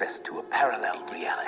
access to a parallel reality.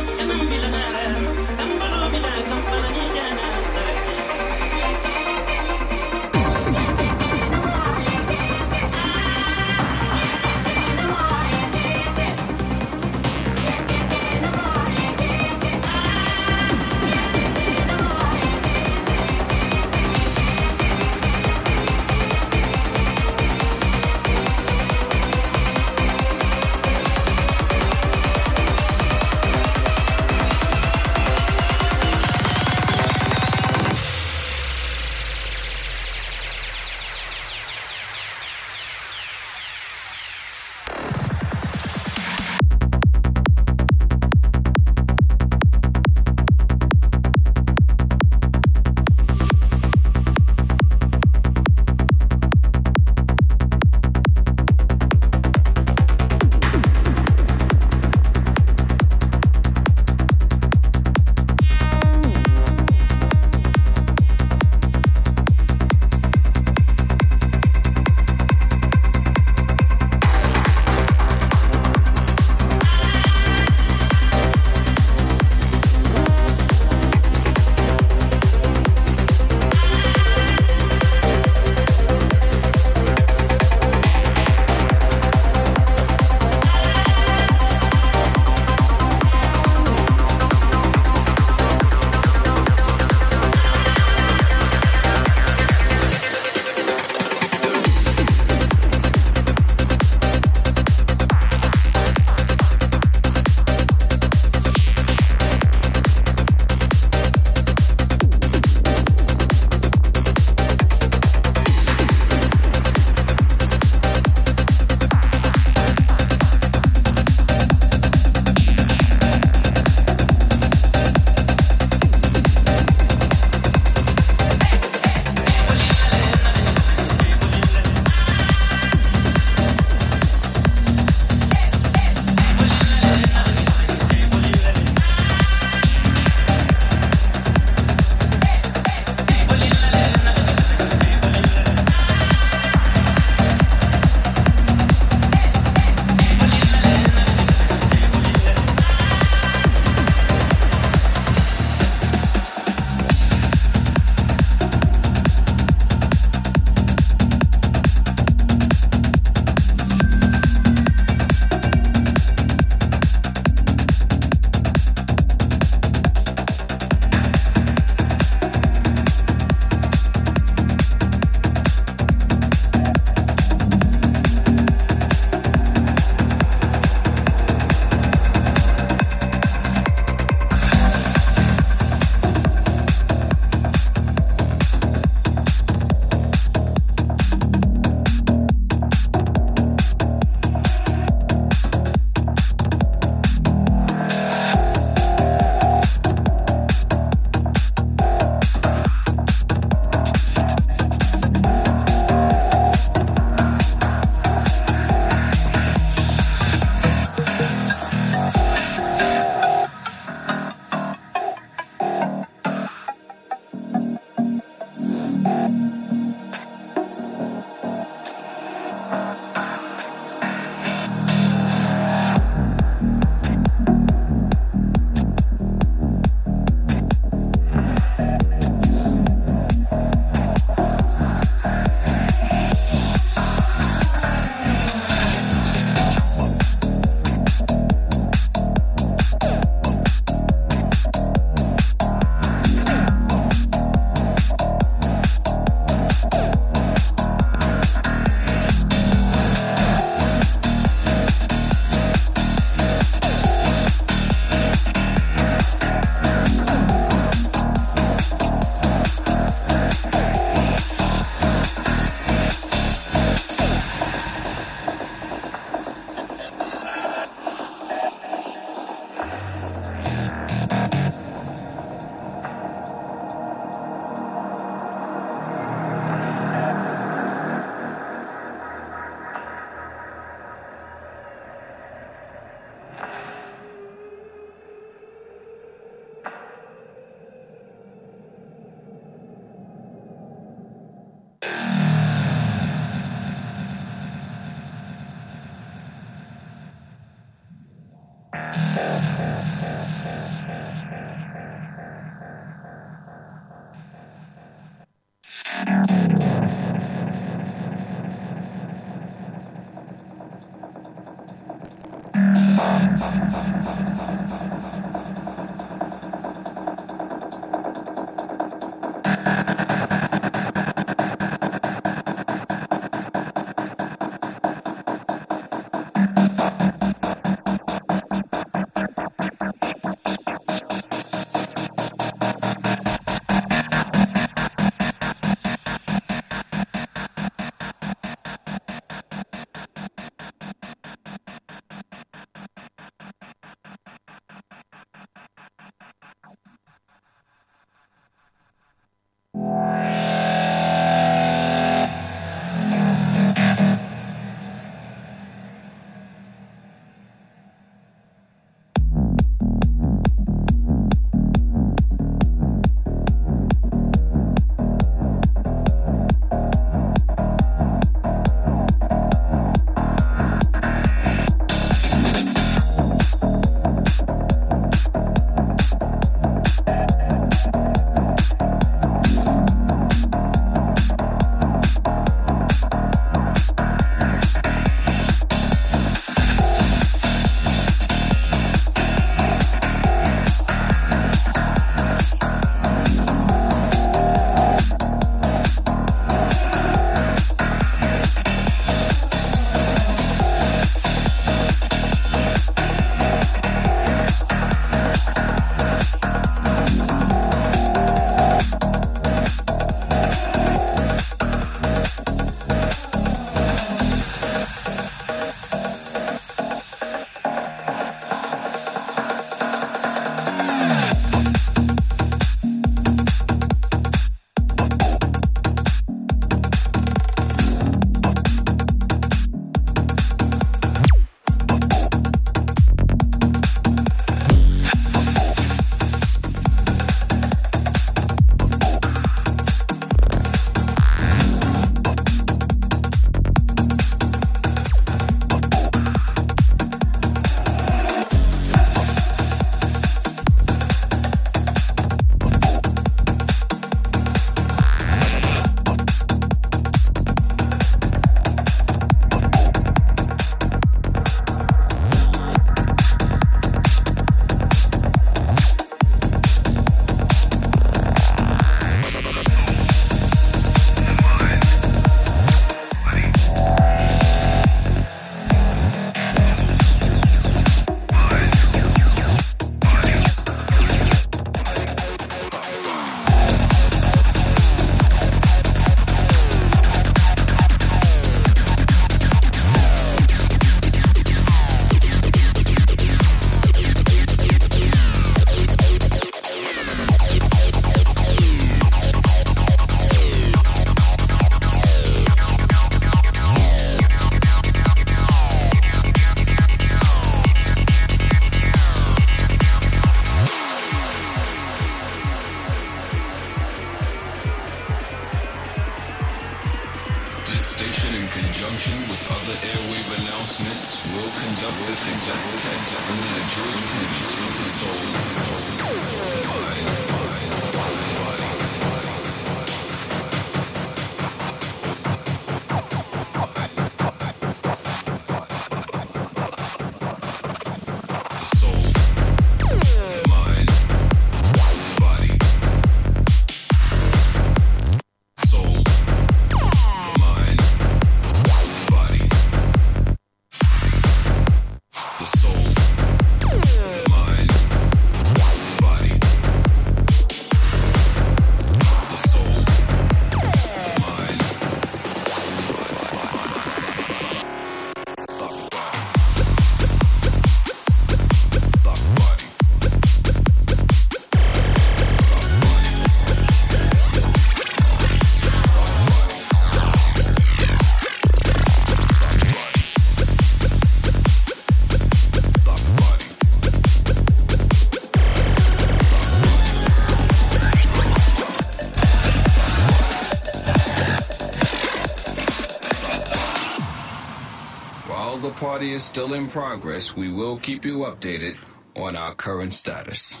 Is still in progress, we will keep you updated on our current status.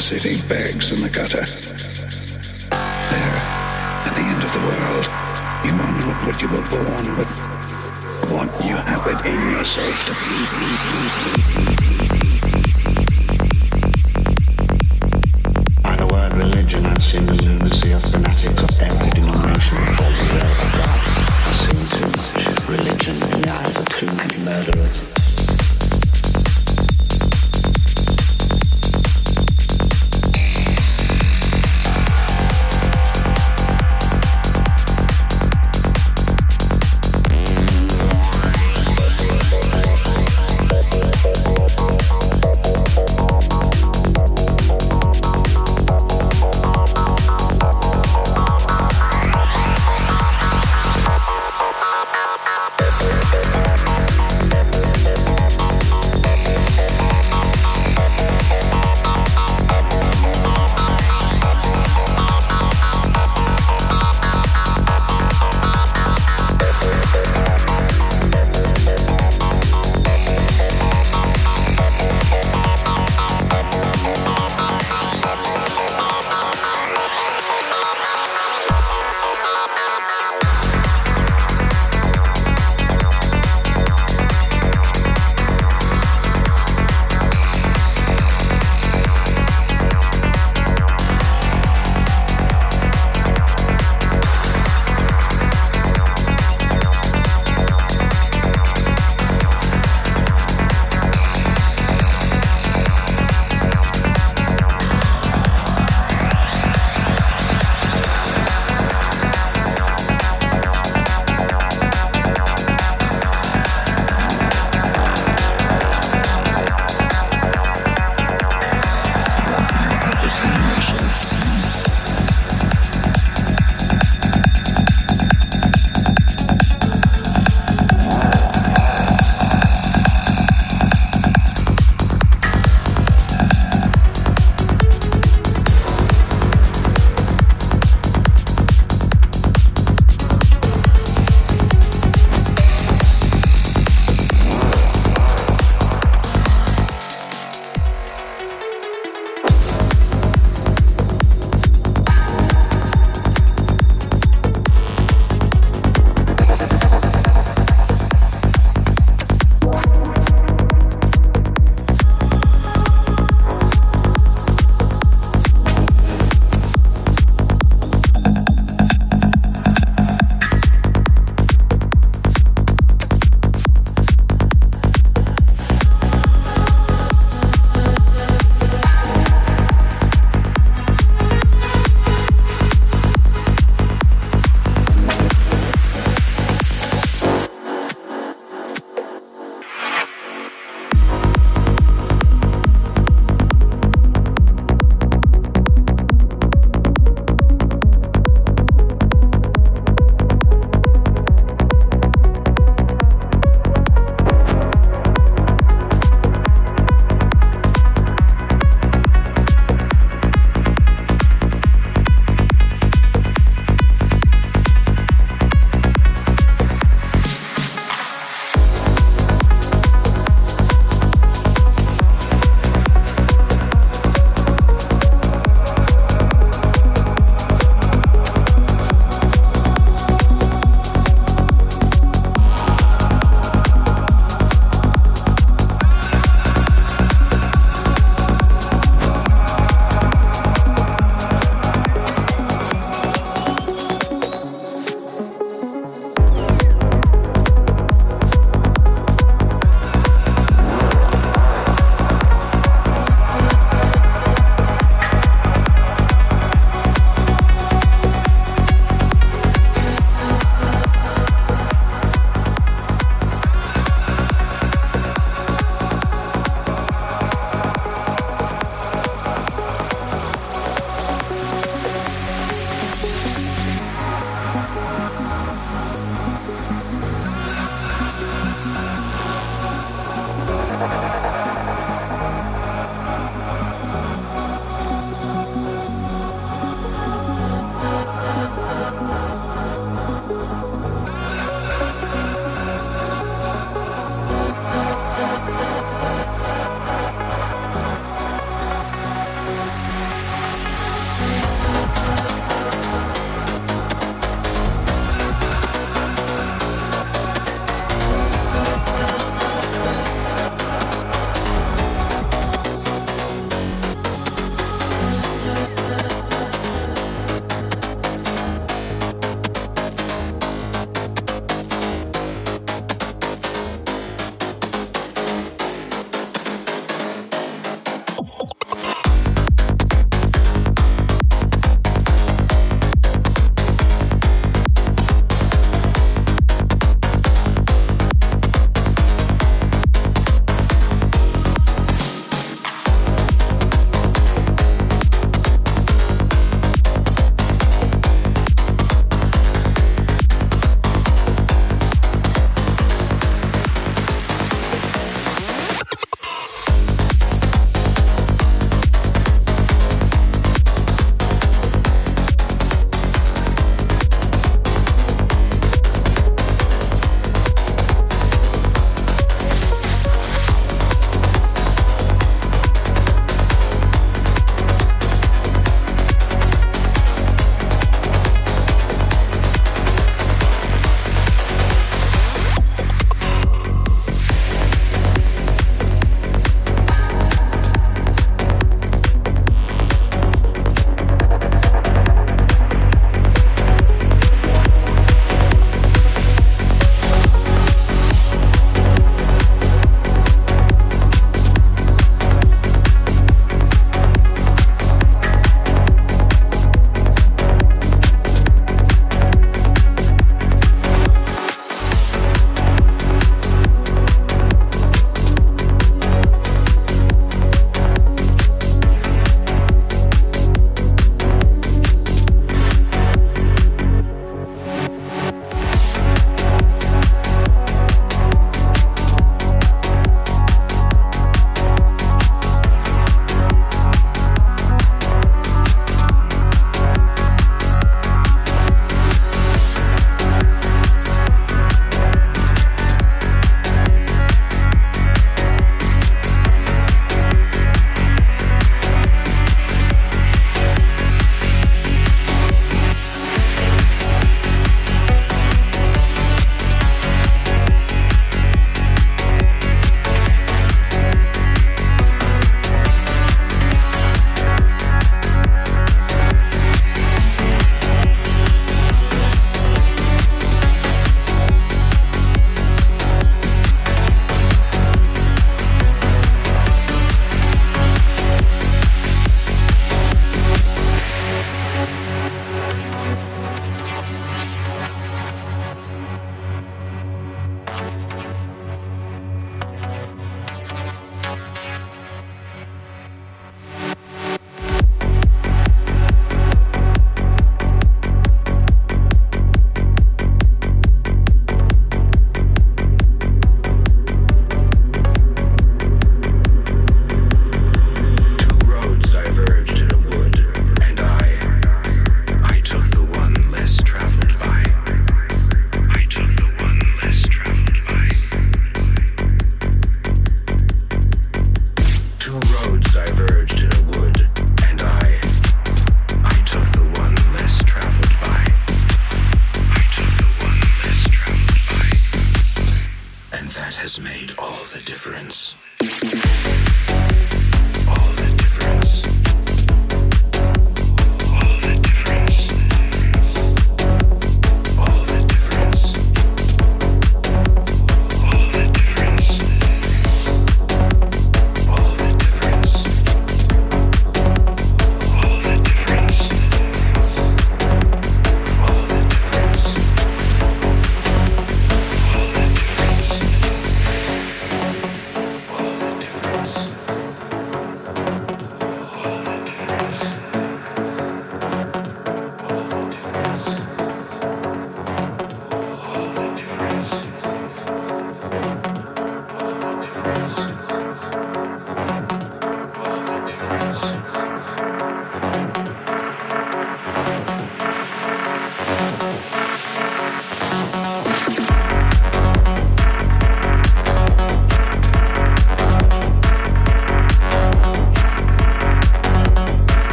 City begs in the gutter.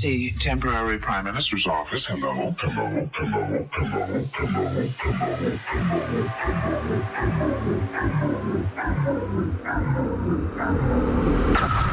Presidency Temporary Prime Minister's Office. Hello. Hello. Hello. Hello. Hello. Hello. Hello. Hello. Hello. Hello.